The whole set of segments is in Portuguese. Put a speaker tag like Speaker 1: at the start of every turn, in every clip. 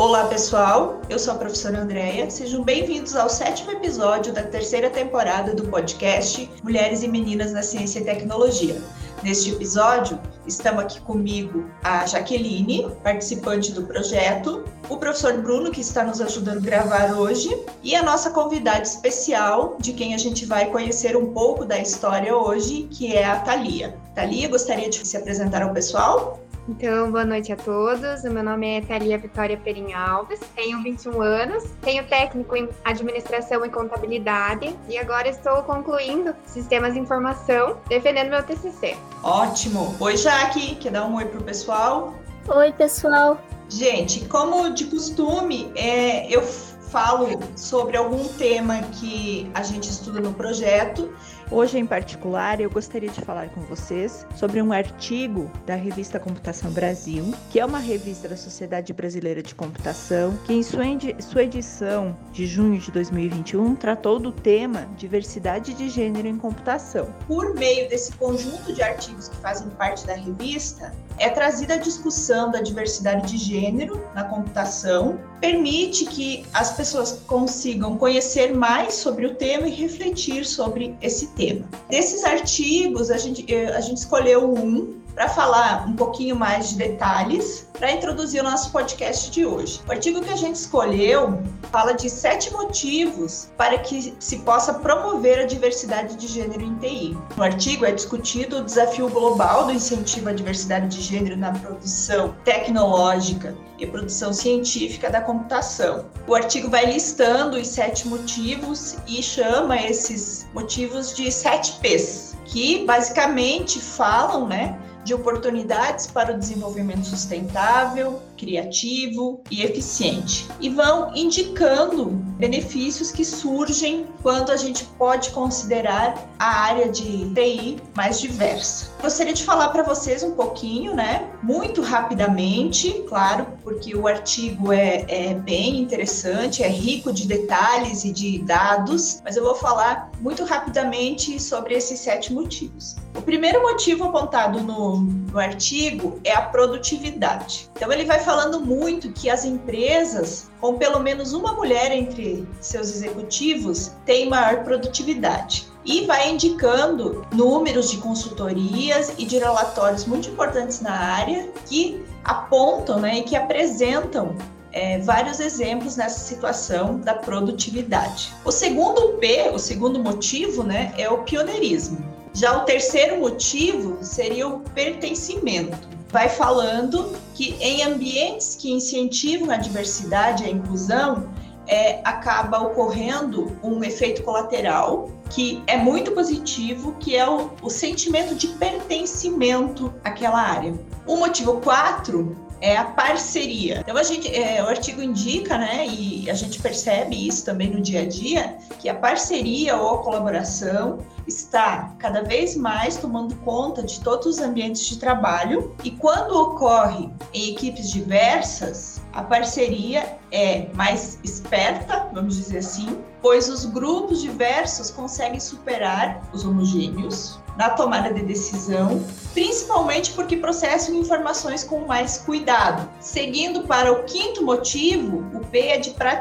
Speaker 1: Olá, pessoal. Eu sou a professora Andréia. Sejam bem-vindos ao sétimo episódio da terceira temporada do podcast Mulheres e Meninas na Ciência e Tecnologia. Neste episódio, estamos aqui comigo a Jaqueline, participante do projeto, o professor Bruno, que está nos ajudando a gravar hoje, e a nossa convidada especial, de quem a gente vai conhecer um pouco da história hoje, que é a Thalia. Thalia, gostaria de se apresentar ao pessoal?
Speaker 2: Então, boa noite a todos. O meu nome é Thalia Vitória Perim Alves, tenho 21 anos, tenho técnico em administração e contabilidade e agora estou concluindo sistemas de informação, defendendo meu TCC.
Speaker 1: Ótimo! Oi, Jaque, quer dar um oi pro pessoal?
Speaker 3: Oi, pessoal.
Speaker 1: Gente, como de costume, é, eu falo sobre algum tema que a gente estuda no projeto
Speaker 4: Hoje, em particular, eu gostaria de falar com vocês sobre um artigo da revista Computação Brasil, que é uma revista da Sociedade Brasileira de Computação, que em sua edição de junho de 2021 tratou do tema diversidade de gênero em computação.
Speaker 1: Por meio desse conjunto de artigos que fazem parte da revista, é trazida a discussão da diversidade de gênero na computação, permite que as pessoas consigam conhecer mais sobre o tema e refletir sobre esse tema. Desses artigos, a gente, eh, a gente escolheu um para falar um pouquinho mais de detalhes para introduzir o nosso podcast de hoje. O artigo que a gente escolheu fala de sete motivos para que se possa promover a diversidade de gênero em TI. No artigo é discutido o desafio global do incentivo à diversidade de gênero na produção tecnológica e produção científica da computação. O artigo vai listando os sete motivos e chama esses motivos de sete P's, que basicamente falam, né, de oportunidades para o desenvolvimento sustentável, criativo e eficiente. E vão indicando benefícios que surgem quando a gente pode considerar a área de TI mais diversa. Gostaria de falar para vocês um pouquinho, né? Muito rapidamente, claro, porque o artigo é, é bem interessante, é rico de detalhes e de dados, mas eu vou falar muito rapidamente sobre esses sete motivos. O primeiro motivo apontado no, no artigo é a produtividade. Então, ele vai falando muito que as empresas com pelo menos uma mulher entre seus executivos têm maior produtividade. E vai indicando números de consultorias e de relatórios muito importantes na área que apontam né, e que apresentam é, vários exemplos nessa situação da produtividade. O segundo P, o segundo motivo, né, é o pioneirismo. Já o terceiro motivo seria o pertencimento. Vai falando que em ambientes que incentivam a diversidade e a inclusão, é, acaba ocorrendo um efeito colateral que é muito positivo, que é o, o sentimento de pertencimento àquela área. O motivo 4 é a parceria. Então a gente, é, o artigo indica, né, e a gente percebe isso também no dia a dia, que a parceria ou a colaboração está cada vez mais tomando conta de todos os ambientes de trabalho e quando ocorre em equipes diversas, a parceria é mais esperta, vamos dizer assim, pois os grupos diversos conseguem superar os homogêneos na tomada de decisão, principalmente porque processam informações com mais cuidado. Seguindo para o quinto motivo, o P é de praticidade,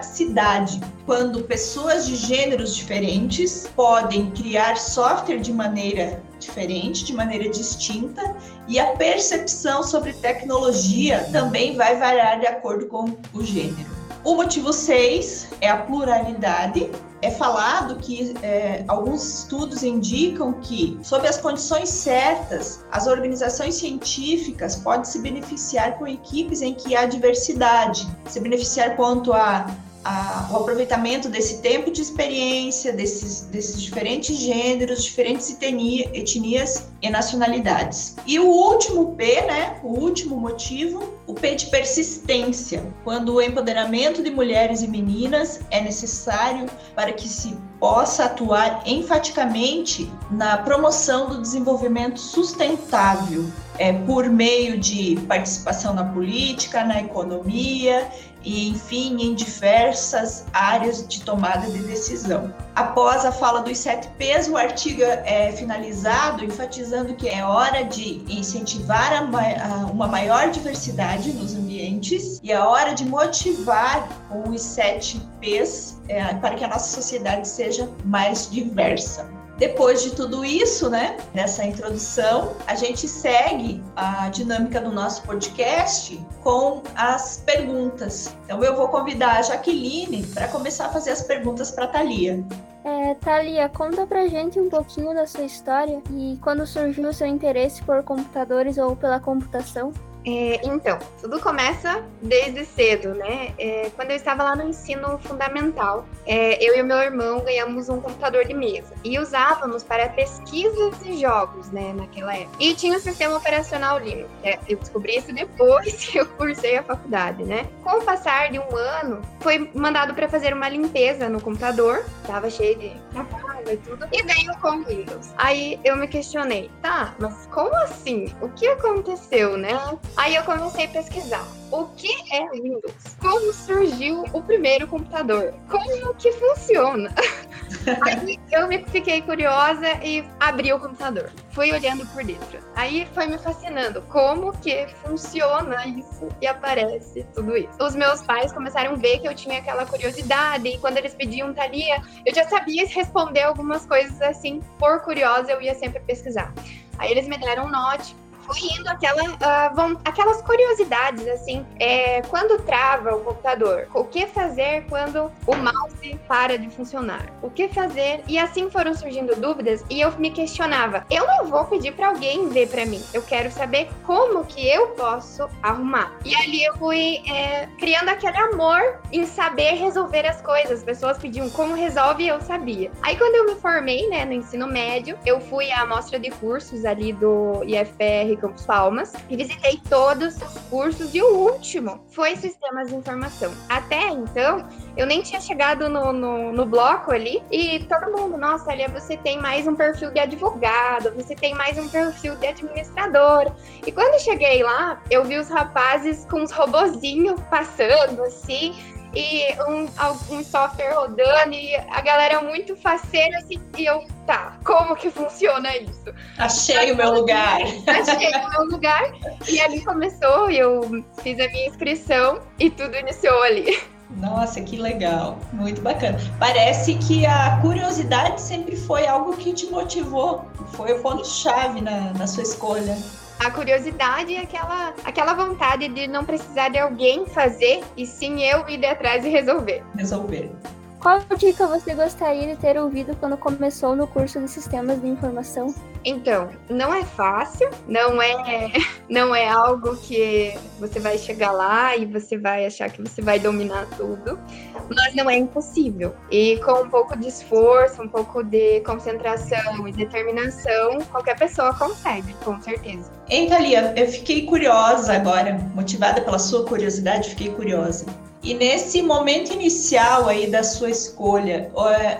Speaker 1: quando pessoas de gêneros diferentes podem criar software de maneira diferente, de maneira distinta, e a percepção sobre tecnologia também vai variar de acordo com o gênero. O motivo 6 é a pluralidade. É falado que é, alguns estudos indicam que, sob as condições certas, as organizações científicas podem se beneficiar com equipes em que há diversidade, se beneficiar quanto a a, o aproveitamento desse tempo de experiência, desses, desses diferentes gêneros, diferentes etnia, etnias e nacionalidades. E o último P, né, o último motivo, o P de persistência, quando o empoderamento de mulheres e meninas é necessário para que se possa atuar enfaticamente na promoção do desenvolvimento sustentável é, por meio de participação na política, na economia e, enfim, em diversas áreas de tomada de decisão. Após a fala dos sete P's, o artigo é finalizado enfatizando que é hora de incentivar a, a, uma maior diversidade nos ambientes e é hora de motivar os sete P's é, para que a nossa sociedade seja mais diversa. Depois de tudo isso, né, nessa introdução, a gente segue a dinâmica do nosso podcast com as perguntas. Então eu vou convidar a Jaqueline para começar a fazer as perguntas para a Thalia.
Speaker 3: É, Thalia, conta pra gente um pouquinho da sua história e quando surgiu o seu interesse por computadores ou pela computação.
Speaker 2: É, então, tudo começa desde cedo, né? É, quando eu estava lá no ensino fundamental, é, eu e o meu irmão ganhamos um computador de mesa e usávamos para pesquisas e jogos, né, naquela época. E tinha o sistema operacional Linux. É, eu descobri isso depois que eu cursei a faculdade, né? Com o passar de um ano, foi mandado para fazer uma limpeza no computador, estava cheio de trabalho e tudo, e veio com Windows. Aí eu me questionei, tá, mas como assim? O que aconteceu, né? Aí eu comecei a pesquisar. O que é Windows? Como surgiu o primeiro computador? Como que funciona? Aí eu me fiquei curiosa e abri o computador. Fui olhando por dentro. Aí foi me fascinando como que funciona isso e aparece tudo isso. Os meus pais começaram a ver que eu tinha aquela curiosidade e quando eles pediam Thalia, eu já sabia responder algumas coisas assim. Por curiosa, eu ia sempre pesquisar. Aí eles me deram um note foi indo aquela, uh, vão, aquelas curiosidades, assim, é, quando trava o computador, o que fazer quando o mouse para de funcionar? O que fazer? E assim foram surgindo dúvidas e eu me questionava, eu não vou pedir para alguém ver para mim, eu quero saber como que eu posso arrumar. E ali eu fui é, criando aquele amor em saber resolver as coisas. As pessoas pediam como resolve e eu sabia. Aí quando eu me formei, né, no ensino médio, eu fui à amostra de cursos ali do IFR Campos Palmas e visitei todos os cursos e o último foi Sistemas de Informação. Até então, eu nem tinha chegado no, no, no bloco ali e todo mundo, nossa, ali você tem mais um perfil de advogado, você tem mais um perfil de administrador. E quando cheguei lá, eu vi os rapazes com os robozinhos passando assim e um, algum software rodando e a galera muito faceira assim, e eu, tá, como que funciona isso?
Speaker 1: Achei o meu lugar.
Speaker 2: Achei o meu lugar e ali começou, eu fiz a minha inscrição e tudo iniciou ali.
Speaker 1: Nossa, que legal, muito bacana. Parece que a curiosidade sempre foi algo que te motivou, foi o ponto-chave na, na sua escolha
Speaker 2: a curiosidade e aquela, aquela vontade de não precisar de alguém fazer, e sim eu ir atrás e resolver.
Speaker 1: Resolver.
Speaker 3: Qual dica você gostaria de ter ouvido quando começou no curso de Sistemas de Informação?
Speaker 2: Então, não é fácil, não é, não é algo que você vai chegar lá e você vai achar que você vai dominar tudo, mas não é impossível. E com um pouco de esforço, um pouco de concentração e determinação, qualquer pessoa consegue, com certeza.
Speaker 1: Hein, Thalia, eu fiquei curiosa agora, motivada pela sua curiosidade, fiquei curiosa. E nesse momento inicial aí da sua escolha,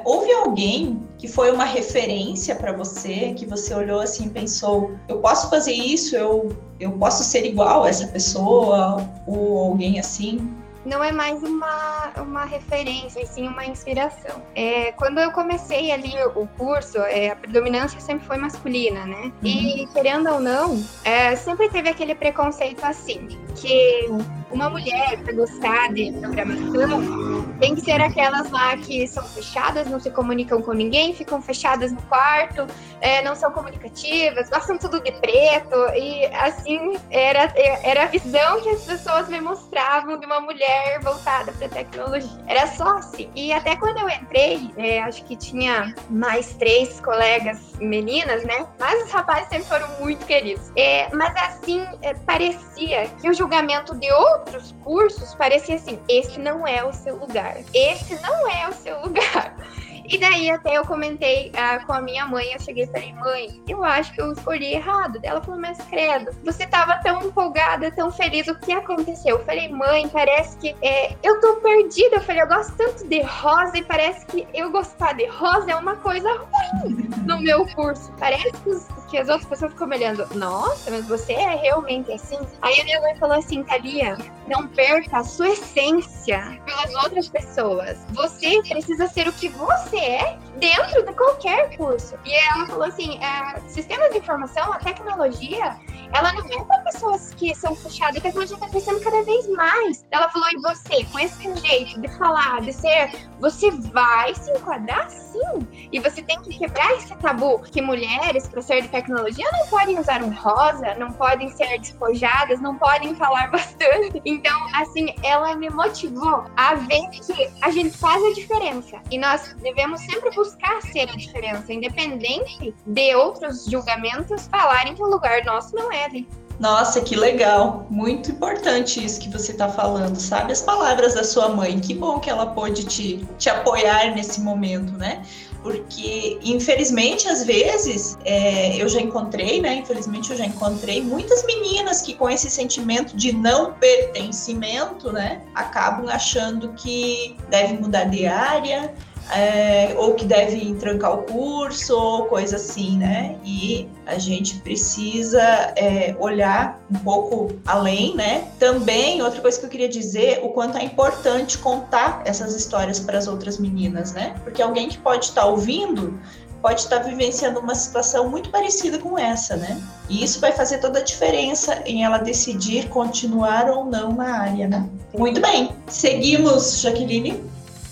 Speaker 1: houve alguém que foi uma referência para você, que você olhou assim e pensou, eu posso fazer isso, eu, eu posso ser igual a essa pessoa, ou alguém assim?
Speaker 2: Não é mais uma, uma referência, e sim uma inspiração. É, quando eu comecei ali o curso, é, a predominância sempre foi masculina, né? Uhum. E, querendo ou não, é, sempre teve aquele preconceito assim, que uma mulher para gostar de programação tem que ser aquelas lá que são fechadas, não se comunicam com ninguém, ficam fechadas no quarto, é, não são comunicativas, gostam tudo de preto e assim era era a visão que as pessoas me mostravam de uma mulher voltada para tecnologia. Era só assim. E até quando eu entrei, é, acho que tinha mais três colegas meninas, né? Mas os rapazes sempre foram muito queridos. É, mas assim é, parecia que o julgamento de outros outros cursos, parecia assim: esse não é o seu lugar, esse não é o seu lugar. E daí até eu comentei uh, com a minha mãe, eu cheguei e falei, mãe, eu acho que eu escolhi errado. Ela falou, mas credo, você tava tão empolgada, tão feliz, o que aconteceu? Eu falei, mãe, parece que é, eu tô perdida. Eu falei, eu gosto tanto de rosa e parece que eu gostar de rosa é uma coisa ruim no meu curso. Parece que os que as outras pessoas ficam olhando, nossa, mas você é realmente assim? Aí a minha mãe falou assim, Thalia, não perca a sua essência pelas outras pessoas. Você precisa ser o que você é dentro de qualquer curso. E ela falou assim, é, sistemas de informação, a tecnologia, ela não é para pessoas que são fechadas, a tecnologia está crescendo cada vez mais. Ela falou, e você, com esse jeito de falar, de ser, você vai se enquadrar sim. E você tem que quebrar esse tabu que mulheres, para ser de tecnologia, não podem usar um rosa, não podem ser despojadas, não podem falar bastante. Então, assim, ela me motivou a ver que a gente faz a diferença. E nós devemos sempre buscar ser a diferença, independente de outros julgamentos falarem que o lugar nosso não é.
Speaker 1: Nossa, que legal! Muito importante isso que você está falando, sabe? As palavras da sua mãe, que bom que ela pôde te, te apoiar nesse momento, né? Porque, infelizmente, às vezes, é, eu já encontrei, né? Infelizmente, eu já encontrei muitas meninas que, com esse sentimento de não pertencimento, né, acabam achando que devem mudar de área, é, ou que devem trancar o curso, ou coisa assim, né? E a gente precisa é, olhar um pouco além, né? Também, outra coisa que eu queria dizer, o quanto é importante contar essas histórias para as outras meninas, né? Porque alguém que pode estar tá ouvindo pode estar tá vivenciando uma situação muito parecida com essa, né? E isso vai fazer toda a diferença em ela decidir continuar ou não na área, né? Muito bem, seguimos, Jaqueline.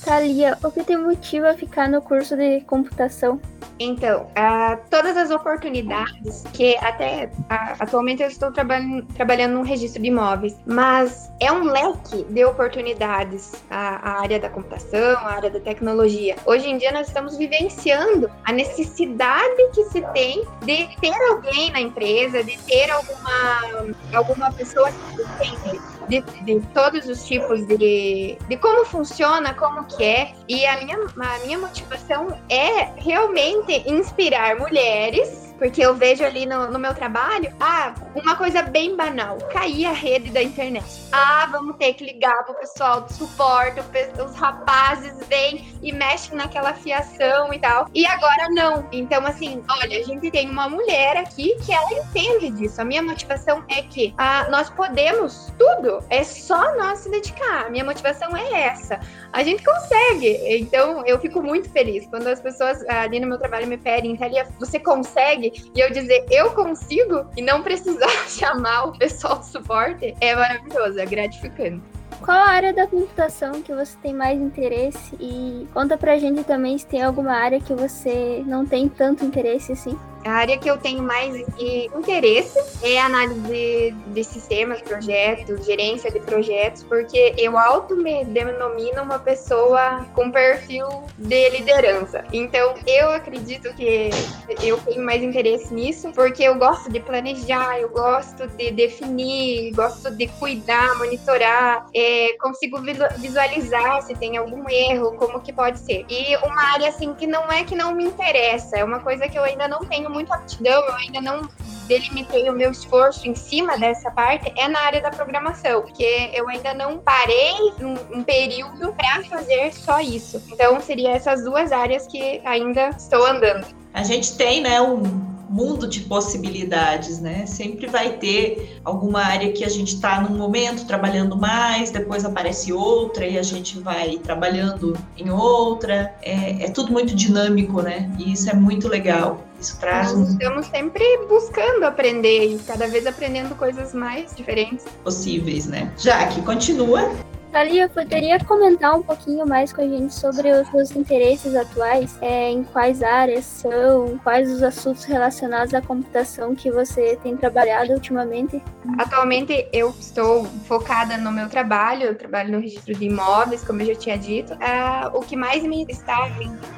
Speaker 3: Thalia, o que te motiva a ficar no curso de computação?
Speaker 2: Então, uh, todas as oportunidades que até uh, atualmente eu estou trabalhando, trabalhando no registro de imóveis, mas é um leque de oportunidades a, a, área da computação, a área da tecnologia. Hoje em dia nós estamos vivenciando a necessidade que se tem de ter alguém na empresa, de ter alguma, alguma pessoa que entende de, de, todos os tipos de, de como funciona, como que é. E a minha, a minha motivação é realmente inspirar mulheres porque eu vejo ali no, no meu trabalho, ah, uma coisa bem banal, cair a rede da internet. Ah, vamos ter que ligar pro pessoal do suporte, os rapazes vêm e mexem naquela fiação e tal. E agora não. Então, assim, olha, a gente tem uma mulher aqui que ela entende disso. A minha motivação é que ah, nós podemos tudo, é só nós se dedicar. A minha motivação é essa. A gente consegue. Então, eu fico muito feliz quando as pessoas ali no meu trabalho me pedem, Thalia, você consegue? e eu dizer eu consigo e não precisar chamar o pessoal do suporte é maravilhoso, é gratificante.
Speaker 3: Qual a área da computação que você tem mais interesse? E conta pra gente também se tem alguma área que você não tem tanto interesse assim.
Speaker 2: A área que eu tenho mais interesse é análise de, de sistemas, projetos, gerência de projetos, porque eu auto me denomino uma pessoa com perfil de liderança. Então, eu acredito que eu tenho mais interesse nisso, porque eu gosto de planejar, eu gosto de definir, gosto de cuidar, monitorar, é, consigo visualizar se tem algum erro, como que pode ser. E uma área assim que não é que não me interessa, é uma coisa que eu ainda não tenho muito aptidão, eu ainda não delimitei o meu esforço em cima dessa parte é na área da programação, porque eu ainda não parei um, um período para fazer só isso. Então, seria essas duas áreas que ainda estou andando.
Speaker 1: A gente tem, né, um mundo de possibilidades, né? Sempre vai ter alguma área que a gente está num momento trabalhando mais, depois aparece outra e a gente vai trabalhando em outra. É, é tudo muito dinâmico, né? E isso é muito legal. Isso traz
Speaker 2: Nós estamos sempre buscando aprender e cada vez aprendendo coisas mais diferentes
Speaker 1: possíveis, né? Jaque, continua.
Speaker 3: Thalia, poderia comentar um pouquinho mais com a gente sobre os seus interesses atuais? É, em quais áreas são? Quais os assuntos relacionados à computação que você tem trabalhado ultimamente?
Speaker 2: Atualmente eu estou focada no meu trabalho, eu trabalho no registro de imóveis, como eu já tinha dito. É, o que mais me está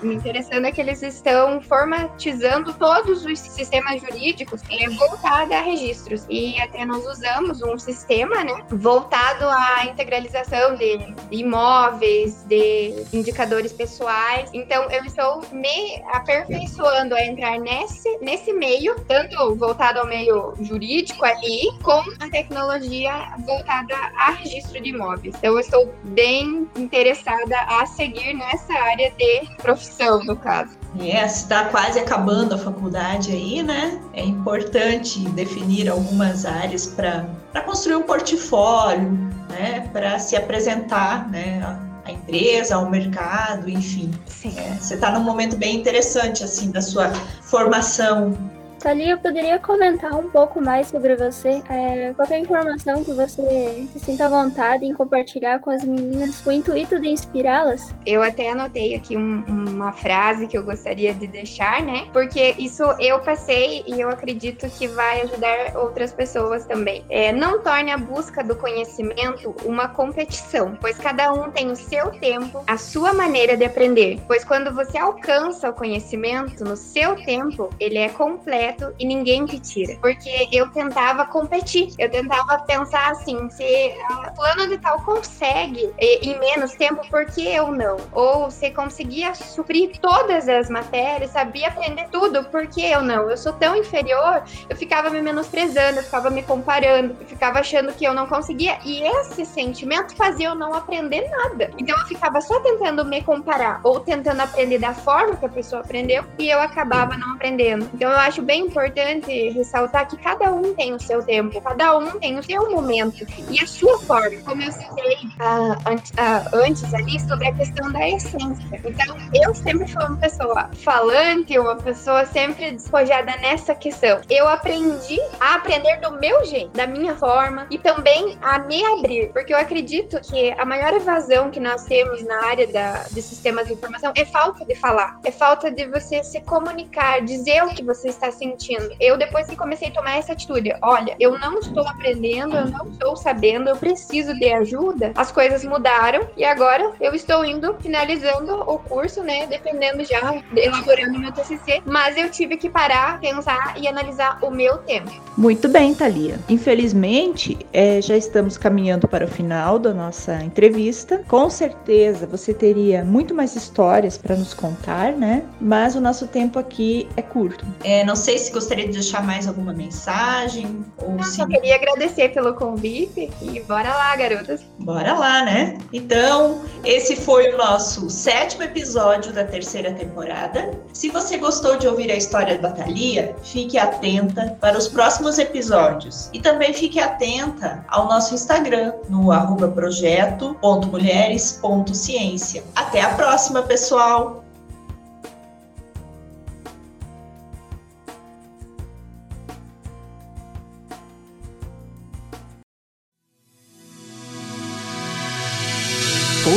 Speaker 2: me interessando é que eles estão formatizando todos os sistemas jurídicos é, voltado a registros. E até nós usamos um sistema né, voltado à integralização de imóveis, de indicadores pessoais. Então, eu estou me aperfeiçoando a entrar nesse, nesse meio, tanto voltado ao meio jurídico ali, com a tecnologia voltada a registro de imóveis. Então, eu estou bem interessada a seguir nessa área de profissão, no caso.
Speaker 1: É, está quase acabando a faculdade aí, né? É importante definir algumas áreas para construir um portfólio, né? Para se apresentar, né? A empresa, ao mercado, enfim. É, você está num momento bem interessante assim da sua formação
Speaker 3: Thalia, eu poderia comentar um pouco mais sobre você? É, qualquer informação que você se sinta vontade em compartilhar com as meninas com o intuito de inspirá-las?
Speaker 2: Eu até anotei aqui um, uma frase que eu gostaria de deixar, né? Porque isso eu passei e eu acredito que vai ajudar outras pessoas também. É, não torne a busca do conhecimento uma competição, pois cada um tem o seu tempo, a sua maneira de aprender. Pois quando você alcança o conhecimento no seu tempo, ele é completo e ninguém te tira. Porque eu tentava competir, eu tentava pensar assim: se a fulano de tal consegue em menos tempo, por que eu não? Ou se conseguia suprir todas as matérias, sabia aprender tudo, por que eu não? Eu sou tão inferior, eu ficava me menosprezando, eu ficava me comparando, eu ficava achando que eu não conseguia. E esse sentimento fazia eu não aprender nada. Então eu ficava só tentando me comparar ou tentando aprender da forma que a pessoa aprendeu e eu acabava não aprendendo. Então eu acho bem importante ressaltar que cada um tem o seu tempo, cada um tem o seu momento e a sua forma. Como eu citei uh, antes, uh, antes ali sobre a questão da essência. Então, eu sempre fui uma pessoa falante, uma pessoa sempre despojada nessa questão. Eu aprendi a aprender do meu jeito, da minha forma e também a me abrir, porque eu acredito que a maior evasão que nós temos na área da, de sistemas de informação é falta de falar, é falta de você se comunicar, dizer o que você está sentindo sentindo. Eu, depois que comecei a tomar essa atitude, olha, eu não estou aprendendo, eu não estou sabendo, eu preciso de ajuda, as coisas mudaram e agora eu estou indo, finalizando o curso, né? Dependendo já, elaborando meu TCC, mas eu tive que parar, pensar e analisar o meu tempo.
Speaker 4: Muito bem, Thalia. Infelizmente, é, já estamos caminhando para o final da nossa entrevista. Com certeza você teria muito mais histórias para nos contar, né? Mas o nosso tempo aqui é curto.
Speaker 1: É, não sei se gostaria de deixar mais alguma mensagem. Ou
Speaker 2: Eu
Speaker 1: se...
Speaker 2: só queria agradecer pelo convite e bora lá, garotas.
Speaker 1: Bora lá, né? Então, esse foi o nosso sétimo episódio da terceira temporada. Se você gostou de ouvir a história da Thalia, fique atenta para os próximos episódios. E também fique atenta ao nosso Instagram, no arroba projeto.mulheres.ciência. Até a próxima, pessoal!